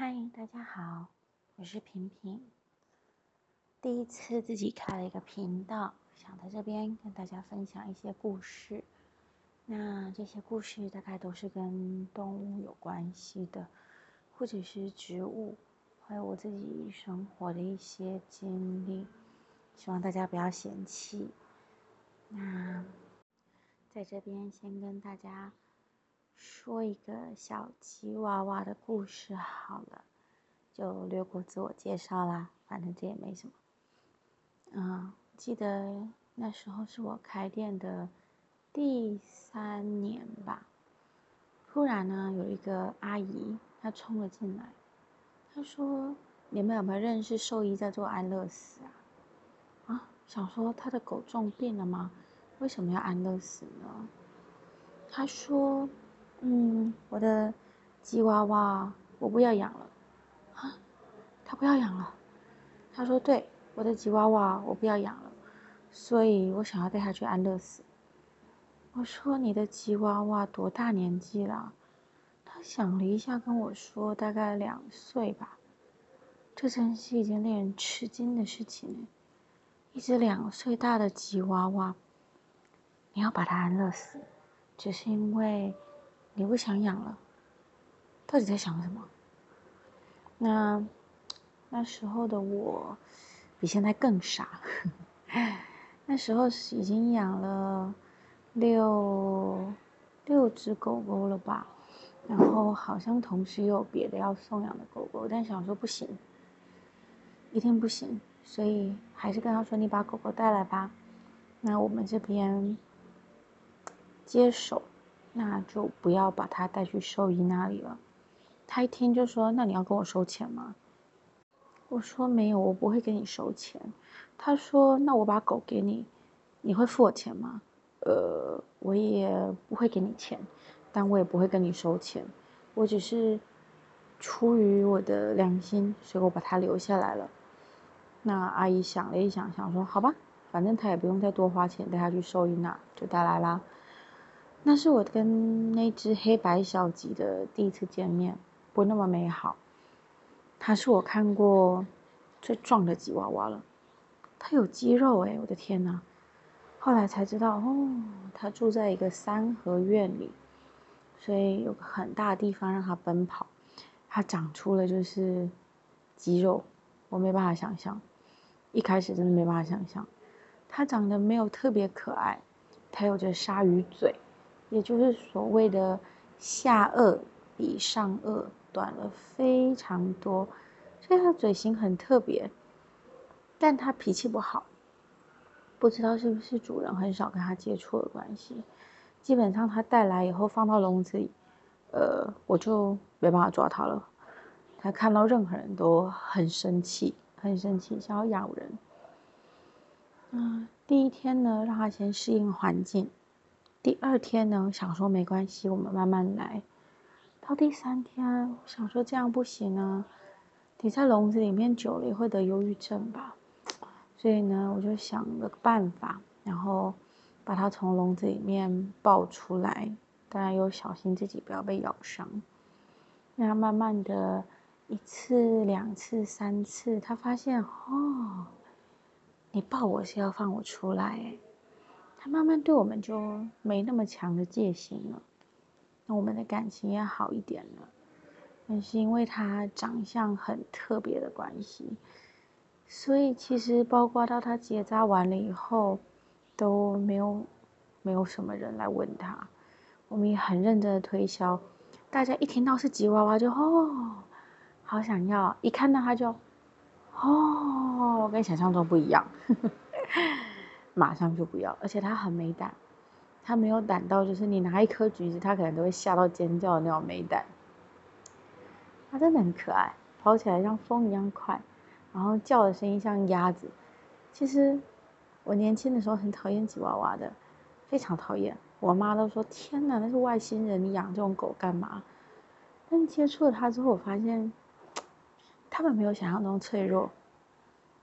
嗨，大家好，我是平平。第一次自己开了一个频道，想在这边跟大家分享一些故事。那这些故事大概都是跟动物有关系的，或者是植物，还有我自己生活的一些经历，希望大家不要嫌弃。那在这边先跟大家。说一个小吉娃娃的故事好了，就略过自我介绍啦，反正这也没什么。嗯，记得那时候是我开店的第三年吧，突然呢有一个阿姨她冲了进来，她说：“你们有没有认识兽医在做安乐死啊？”啊，想说他的狗重病了吗？为什么要安乐死呢？她说。嗯，我的吉娃娃我不要养了，啊，他不要养了。他说：“对，我的吉娃娃我不要养了，所以我想要带他去安乐死。”我说：“你的吉娃娃多大年纪了？”他想了一下跟我说：“大概两岁吧。”这真是一件令人吃惊的事情呢一只两岁大的吉娃娃，你要把它安乐死，只是因为。你不想养了？到底在想什么？那那时候的我比现在更傻。那时候已经养了六六只狗狗了吧？然后好像同时有别的要送养的狗狗，但想说不行，一定不行，所以还是跟他说：“你把狗狗带来吧。”那我们这边接手。那就不要把它带去兽医那里了。他一听就说：“那你要跟我收钱吗？”我说：“没有，我不会跟你收钱。”他说：“那我把狗给你，你会付我钱吗？”呃，我也不会给你钱，但我也不会跟你收钱。我只是出于我的良心，所以我把它留下来了。那阿姨想了一想，想说：“好吧，反正他也不用再多花钱带他去兽医那，就带来啦。”那是我跟那只黑白小吉的第一次见面，不那么美好。它是我看过最壮的吉娃娃了，它有肌肉哎，我的天呐！后来才知道哦，它住在一个三合院里，所以有个很大的地方让它奔跑。它长出了就是肌肉，我没办法想象。一开始真的没办法想象，它长得没有特别可爱，它有着鲨鱼嘴。也就是所谓的下颚比上颚短了非常多，所以它嘴型很特别，但它脾气不好，不知道是不是主人很少跟它接触的关系。基本上它带来以后放到笼子里，呃，我就没办法抓它了。它看到任何人都很生气，很生气，想要咬人。嗯，第一天呢，让它先适应环境。第二天呢，想说没关系，我们慢慢来。到第三天，想说这样不行啊，你在笼子里面久了也会得忧郁症吧。所以呢，我就想了个办法，然后把它从笼子里面抱出来，当然又小心自己不要被咬伤。那慢慢的一次、两次、三次，他发现哦，你抱我是要放我出来他慢慢对我们就没那么强的戒心了，那我们的感情也好一点了。但是因为他长相很特别的关系，所以其实包括到他结扎完了以后，都没有没有什么人来问他。我们也很认真的推销，大家一听到是吉娃娃就哦，好想要，一看到他就哦，我跟想象中不一样。马上就不要，而且它很没胆，它没有胆到就是你拿一颗橘子，它可能都会吓到尖叫的那种没胆。它真的很可爱，跑起来像风一样快，然后叫的声音像鸭子。其实我年轻的时候很讨厌吉娃娃的，非常讨厌。我妈都说：“天哪，那是外星人，你养这种狗干嘛？”但接触了它之后，我发现它们没有想象中脆弱，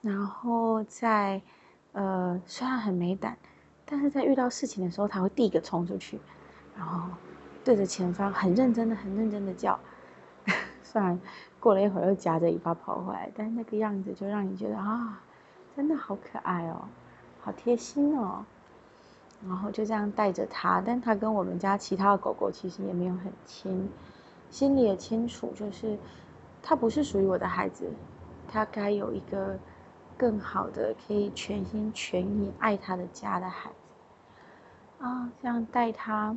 然后在。呃，虽然很没胆，但是在遇到事情的时候，他会第一个冲出去，然后对着前方很认真的、很认真的叫，虽然过了一会儿又夹着尾巴跑回来，但是那个样子就让你觉得啊，真的好可爱哦，好贴心哦。然后就这样带着它，但它跟我们家其他的狗狗其实也没有很亲，心里也清楚，就是它不是属于我的孩子，它该有一个更好的可以全心全意爱他的家的孩子。啊，这样带他，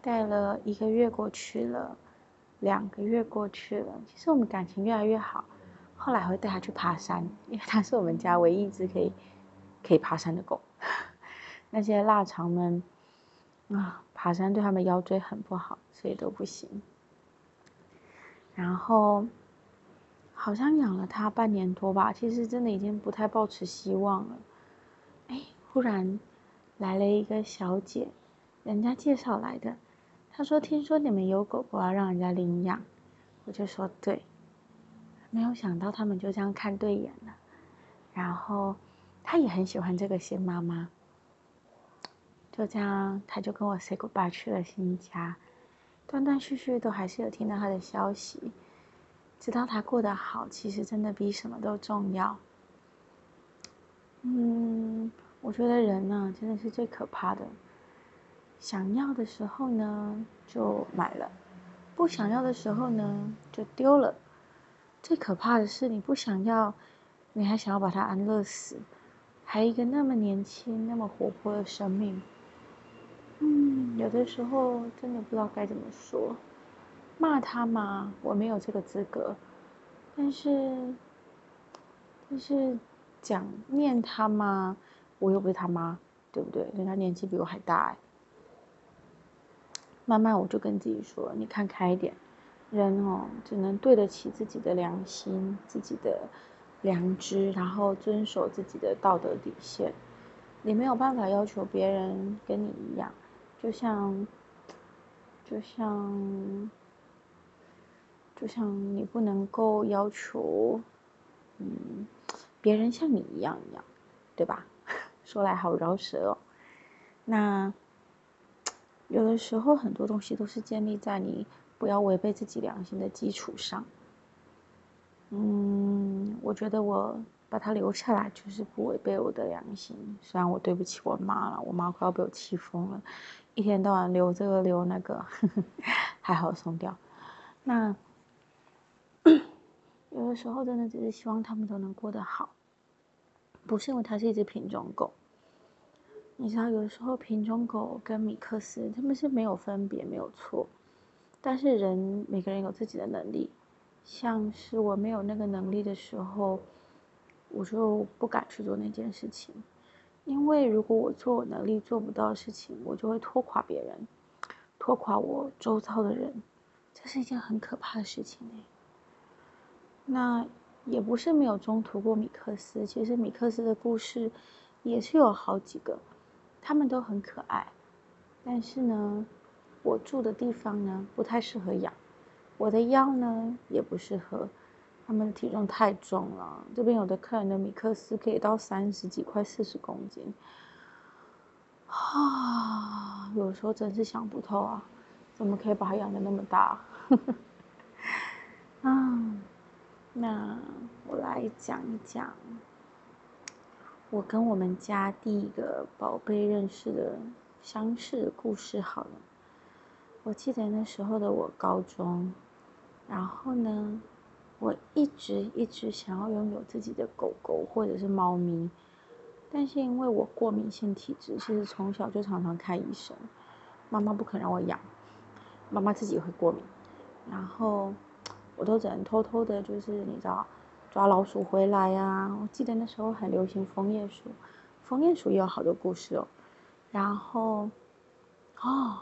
带了一个月过去了，两个月过去了，其实我们感情越来越好。后来会带他去爬山，因为他是我们家唯一一只可以可以爬山的狗。那些腊肠们啊，爬山对他们腰椎很不好，所以都不行。然后好像养了它半年多吧，其实真的已经不太抱持希望了。哎，忽然来了一个小姐，人家介绍来的，她说听说你们有狗狗要让人家领养，我就说对。没有想到他们就这样看对眼了，然后她也很喜欢这个新妈妈。就这样，他就跟我 say goodbye 去了新家，断断续续都还是有听到他的消息，知道他过得好，其实真的比什么都重要。嗯，我觉得人呢，真的是最可怕的，想要的时候呢就买了，不想要的时候呢就丢了。最可怕的是，你不想要，你还想要把它安乐死，还一个那么年轻、那么活泼的生命。嗯，有的时候真的不知道该怎么说，骂他吗，我没有这个资格，但是，但是讲念他吗，我又不是他妈，对不对？人家年纪比我还大哎。慢慢我就跟自己说，你看开一点，人哦，只能对得起自己的良心、自己的良知，然后遵守自己的道德底线，你没有办法要求别人跟你一样。就像，就像，就像你不能够要求，嗯，别人像你一样一样，对吧？说来好饶舌哦。那有的时候很多东西都是建立在你不要违背自己良心的基础上。嗯，我觉得我。把它留下来就是不违背我的良心。虽然我对不起我妈了，我妈快要被我气疯了，一天到晚留这个留那个，还好松掉。那有的时候真的只是希望他们都能过得好，不是因为它是一只品种狗。你知道，有的时候品种狗跟米克斯他们是没有分别，没有错。但是人每个人有自己的能力，像是我没有那个能力的时候。我就不敢去做那件事情，因为如果我做我能力做不到的事情，我就会拖垮别人，拖垮我周遭的人，这是一件很可怕的事情哎。那也不是没有中途过米克斯，其实米克斯的故事也是有好几个，他们都很可爱，但是呢，我住的地方呢不太适合养，我的腰呢也不适合。他们的体重太重了，这边有的客人的米克斯可以到三十几，块四十公斤，啊，有时候真是想不透啊，怎么可以把它养的那么大？那我来讲一讲我跟我们家第一个宝贝认识的相识的故事好了。我记得那时候的我高中，然后呢？我一直一直想要拥有自己的狗狗或者是猫咪，但是因为我过敏性体质，其实从小就常常看医生，妈妈不肯让我养，妈妈自己会过敏，然后我都只能偷偷的，就是你知道，抓老鼠回来呀。我记得那时候很流行枫叶鼠，枫叶鼠也有好多故事哦。然后，哦，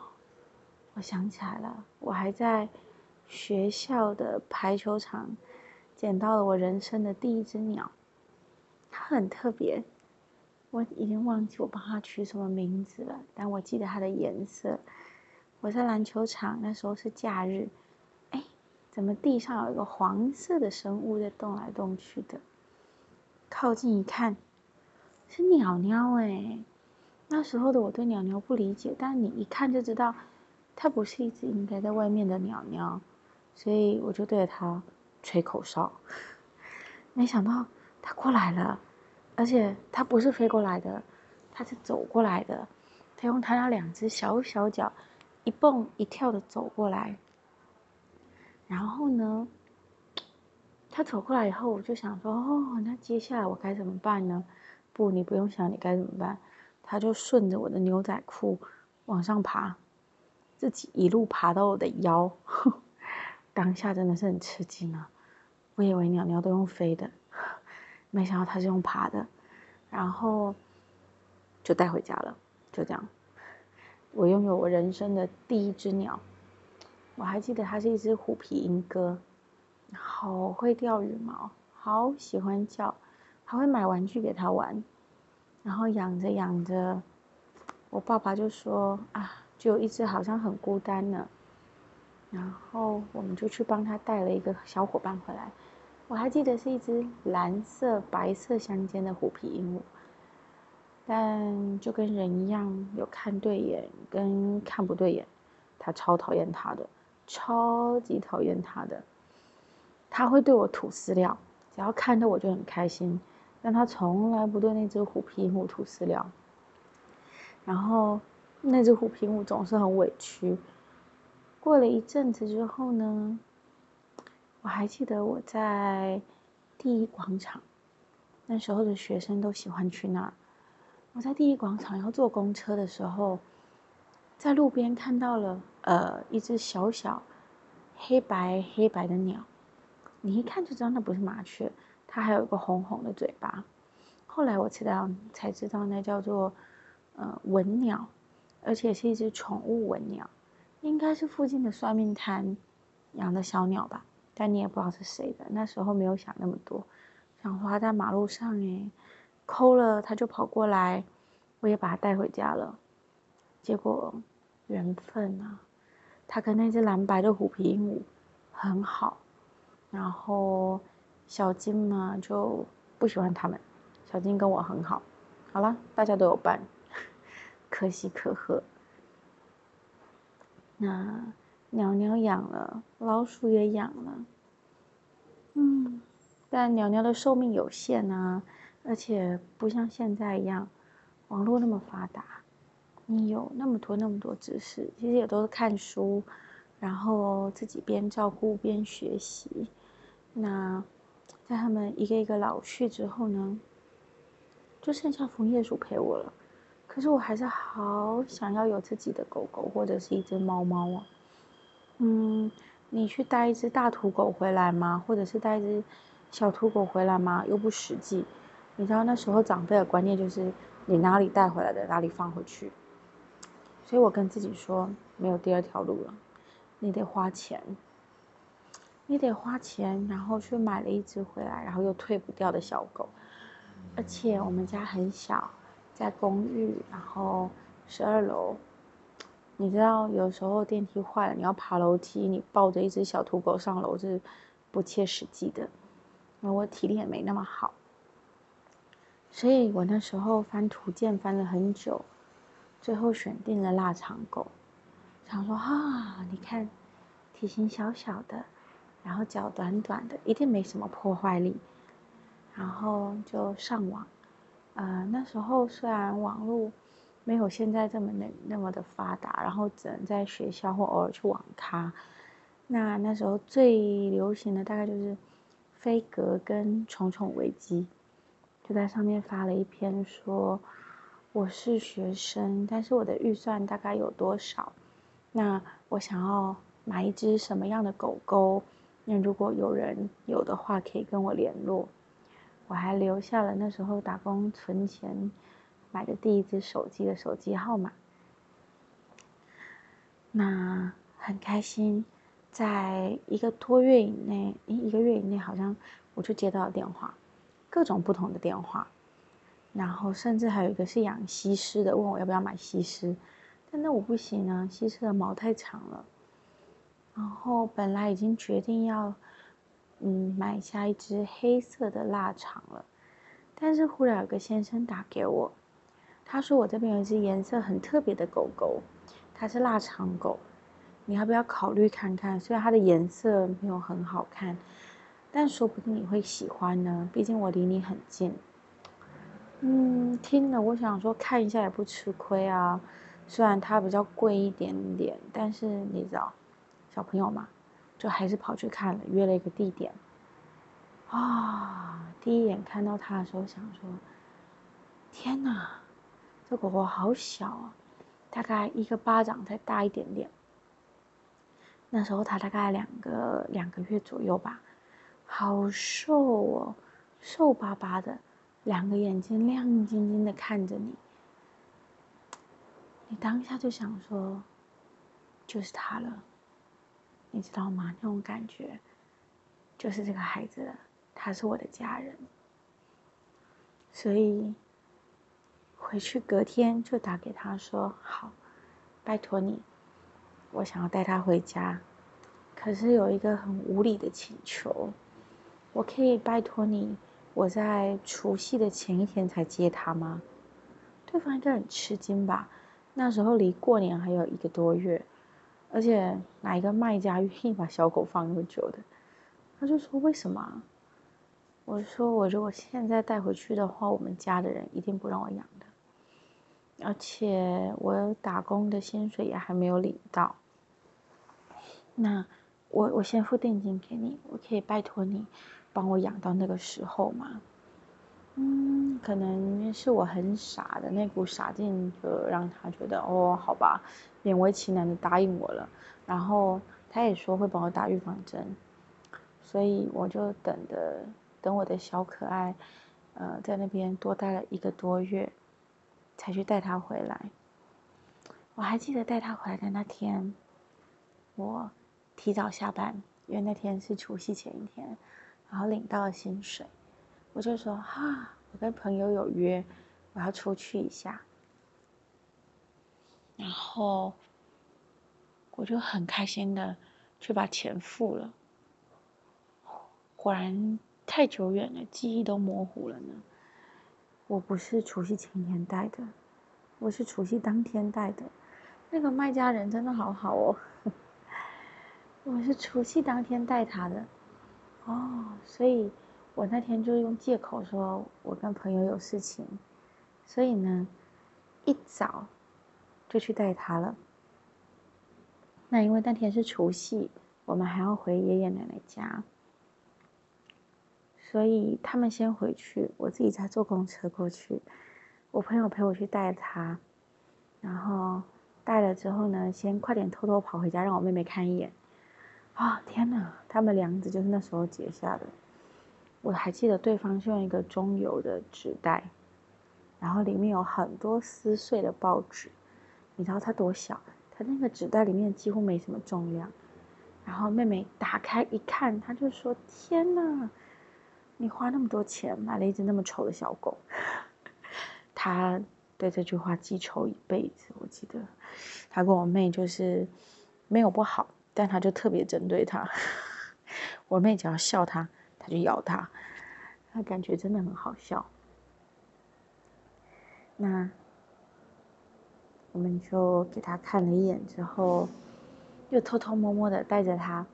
我想起来了，我还在学校的排球场。捡到了我人生的第一只鸟，它很特别，我已经忘记我帮它取什么名字了，但我记得它的颜色。我在篮球场，那时候是假日，怎么地上有一个黄色的生物在动来动去的？靠近一看，是鸟鸟哎！那时候的我对鸟鸟不理解，但你一看就知道，它不是一只应该在外面的鸟鸟。所以我就对着它吹口哨。没想到它过来了，而且它不是飞过来的，它是走过来的。它用它那两只小小脚，一蹦一跳的走过来。然后呢，它走过来以后，我就想说：“哦，那接下来我该怎么办呢？”不，你不用想，你该怎么办？它就顺着我的牛仔裤往上爬，自己一路爬到我的腰。当下真的是很吃惊啊！我以为鸟鸟都用飞的，没想到它是用爬的，然后就带回家了。就这样，我拥有我人生的第一只鸟。我还记得它是一只虎皮鹦哥，好会掉羽毛，好喜欢叫，还会买玩具给它玩。然后养着养着，我爸爸就说：“啊，就有一只好像很孤单呢。”然后我们就去帮他带了一个小伙伴回来，我还记得是一只蓝色白色相间的虎皮鹦鹉，但就跟人一样，有看对眼跟看不对眼，他超讨厌它的，超级讨厌它的，他会对我吐饲料，只要看到我就很开心，但他从来不对那只虎皮鹦鹉吐饲料，然后那只虎皮鹦鹉总是很委屈。过了一阵子之后呢，我还记得我在第一广场，那时候的学生都喜欢去那儿。我在第一广场要坐公车的时候，在路边看到了呃一只小小黑白黑白的鸟，你一看就知道那不是麻雀，它还有一个红红的嘴巴。后来我知道才知道那叫做呃文鸟，而且是一只宠物文鸟。应该是附近的算命摊养的小鸟吧，但你也不知道是谁的。那时候没有想那么多，想说它在马路上诶，抠了它就跑过来，我也把它带回家了。结果缘分啊，它跟那只蓝白的虎皮鹦鹉很好，然后小金呢就不喜欢它们。小金跟我很好，好了，大家都有伴，可喜可贺。那鸟鸟养了，老鼠也养了，嗯，但鸟鸟的寿命有限啊，而且不像现在一样，网络那么发达，你有那么多那么多知识，其实也都是看书，然后自己边照顾边学习。那在他们一个一个老去之后呢，就剩下枫叶鼠陪我了。可是我还是好想要有自己的狗狗或者是一只猫猫啊，嗯，你去带一只大土狗回来吗？或者是带一只小土狗回来吗？又不实际。你知道那时候长辈的观念就是你哪里带回来的哪里放回去，所以我跟自己说没有第二条路了，你得花钱，你得花钱，然后去买了一只回来，然后又退不掉的小狗，而且我们家很小。在公寓，然后十二楼，你知道有时候电梯坏了，你要爬楼梯，你抱着一只小土狗上楼是不切实际的。那我体力也没那么好，所以我那时候翻图鉴翻了很久，最后选定了腊肠狗，想说啊，你看体型小小的，然后脚短短的，一定没什么破坏力，然后就上网。呃，那时候虽然网络没有现在这么那那么的发达，然后只能在学校或偶尔去网咖。那那时候最流行的大概就是飞格跟宠宠危机，就在上面发了一篇说我是学生，但是我的预算大概有多少？那我想要买一只什么样的狗狗？那如果有人有的话，可以跟我联络。我还留下了那时候打工存钱买的第一只手机的手机号码。那很开心，在一个多月以内，一个月以内好像我就接到了电话，各种不同的电话，然后甚至还有一个是养西施的，问我要不要买西施，但那我不行啊，西施的毛太长了。然后本来已经决定要。嗯，买下一只黑色的腊肠了，但是忽然有个先生打给我，他说我这边有一只颜色很特别的狗狗，它是腊肠狗，你要不要考虑看看？虽然它的颜色没有很好看，但说不定你会喜欢呢。毕竟我离你很近。嗯，听了我想说看一下也不吃亏啊。虽然它比较贵一点点，但是你知道，小朋友嘛，就还是跑去看了，约了一个地点。啊，第一眼看到它的时候，想说：天哪，这狗狗好小啊！大概一个巴掌再大一点点。那时候它大概两个两个月左右吧，好瘦哦，瘦巴巴的，两个眼睛亮晶晶的看着你。你当下就想说，就是他了，你知道吗？那种感觉，就是这个孩子，他是我的家人。所以。回去隔天就打给他说：“好，拜托你，我想要带他回家，可是有一个很无理的请求，我可以拜托你，我在除夕的前一天才接他吗？”对方应该很吃惊吧？那时候离过年还有一个多月，而且哪一个卖家愿意把小狗放那么久的？他就说：“为什么？”我说：“我如果现在带回去的话，我们家的人一定不让我养的。”而且我打工的薪水也还没有领到，那我我先付定金给你，我可以拜托你帮我养到那个时候吗？嗯，可能是我很傻的那股傻劲，就让他觉得哦，好吧，勉为其难的答应我了。然后他也说会帮我打预防针，所以我就等的等我的小可爱，呃，在那边多待了一个多月。才去带他回来。我还记得带他回来的那天，我提早下班，因为那天是除夕前一天，然后领到了薪水，我就说：“哈，我跟朋友有约，我要出去一下。”然后我就很开心的去把钱付了。果然太久远了，记忆都模糊了呢。我不是除夕前天带的，我是除夕当天带的。那个卖家人真的好好哦，我是除夕当天带他的。哦，所以我那天就用借口说我跟朋友有事情，所以呢，一早就去带他了。那因为那天是除夕，我们还要回爷爷奶奶家。所以他们先回去，我自己再坐公车过去。我朋友陪我去带他，然后带了之后呢，先快点偷偷跑回家，让我妹妹看一眼。啊，天哪！他们梁子就是那时候结下的。我还记得对方是用一个中油的纸袋，然后里面有很多撕碎的报纸。你知道它多小？它那个纸袋里面几乎没什么重量。然后妹妹打开一看，她就说：“天哪！”你花那么多钱买了一只那么丑的小狗，他对这句话记仇一辈子。我记得他跟我妹就是没有不好，但他就特别针对他。我妹只要笑他，他就咬他，他感觉真的很好笑。那我们就给他看了一眼之后，又偷偷摸摸的带着他，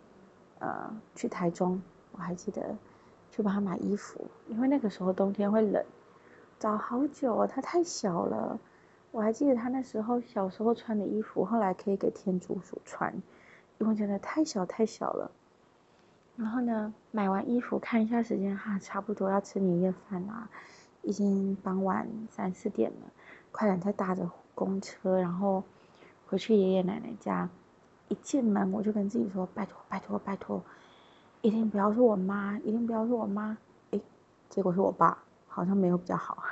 呃，去台中。我还记得。去帮他买衣服，因为那个时候冬天会冷，找好久，他太小了。我还记得他那时候小时候穿的衣服，后来可以给天竺鼠穿，因为真的太小太小了。然后呢，买完衣服看一下时间，哈，差不多要吃年夜饭啦，已经傍晚三四点了，快点再搭着公车，然后回去爷爷奶奶家。一进门我就跟自己说：拜托拜托拜托。一定不要是我妈，一定不要是我妈。哎，结果是我爸，好像没有比较好。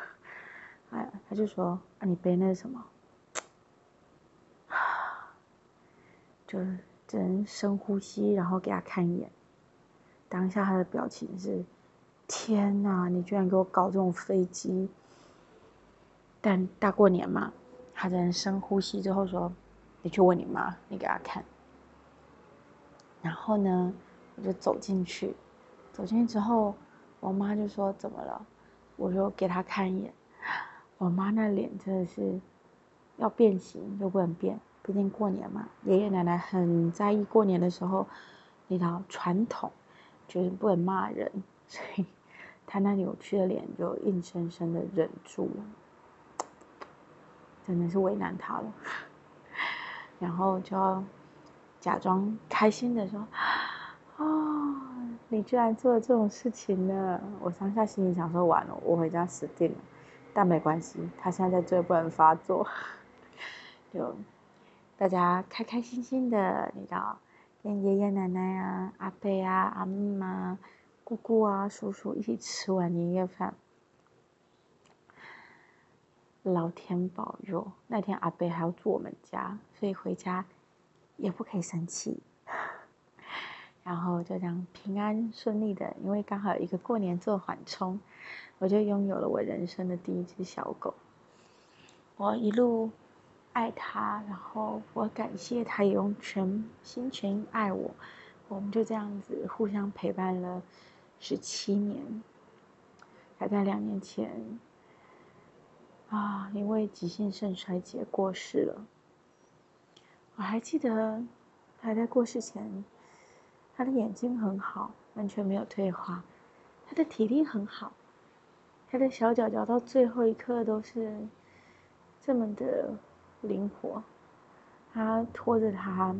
哎，他就说：“啊，你背那是什么？” 就是只能深呼吸，然后给他看一眼。当下他的表情是：“天哪，你居然给我搞这种飞机！”但大过年嘛，他只能深呼吸之后说：“你去问你妈，你给他看。”然后呢？我就走进去，走进去之后，我妈就说：“怎么了？”我就给她看一眼，我妈那脸真的是要变形又不能变，毕竟过年嘛，爷爷奶奶很在意过年的时候，那套传统，就是不能骂人，所以他那扭曲的脸就硬生生的忍住了，真的是为难他了。然后就要假装开心的说：“哦，你居然做了这种事情呢！”我当下心里想说：“完了，我回家死定了。”但没关系，他现在在最不能发作，就大家开开心心的，你知道，跟爷爷奶奶啊、阿伯啊、阿妈、姑姑啊、叔叔一起吃完年夜饭。老天保佑，那天阿伯还要住我们家，所以回家也不可以生气。然后就这样平安顺利的，因为刚好有一个过年做缓冲。我就拥有了我人生的第一只小狗，我一路爱他，然后我感谢他也用全心全意爱我，我们就这样子互相陪伴了十七年，还在两年前啊，因为急性肾衰竭过世了。我还记得他在过世前，他的眼睛很好，完全没有退化，他的体力很好。他的小脚脚到最后一刻都是这么的灵活，他拖着他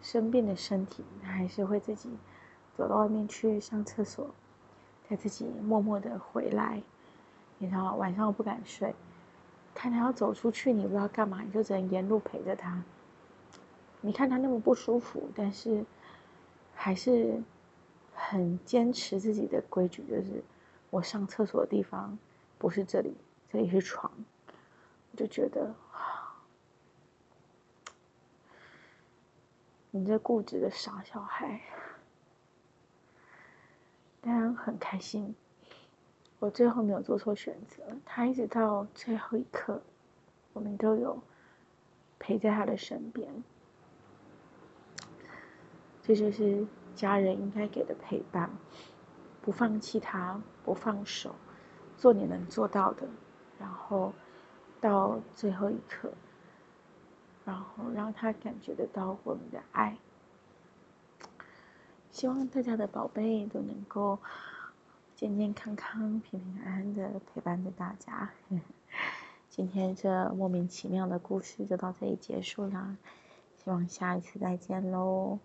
生病的身体，他还是会自己走到外面去上厕所，再自己默默的回来。你知道晚上我不敢睡，看他要走出去，你不知道干嘛，你就只能沿路陪着他。你看他那么不舒服，但是还是很坚持自己的规矩，就是。我上厕所的地方不是这里，这里是床，就觉得，你这固执的傻小孩，当然很开心。我最后没有做错选择，他一直到最后一刻，我们都有陪在他的身边，这就是家人应该给的陪伴。不放弃他，不放手，做你能做到的，然后到最后一刻，然后让他感觉得到我们的爱。希望大家的宝贝都能够健健康康、平平安安的陪伴着大家。今天这莫名其妙的故事就到这里结束啦，希望下一次再见喽，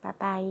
拜拜。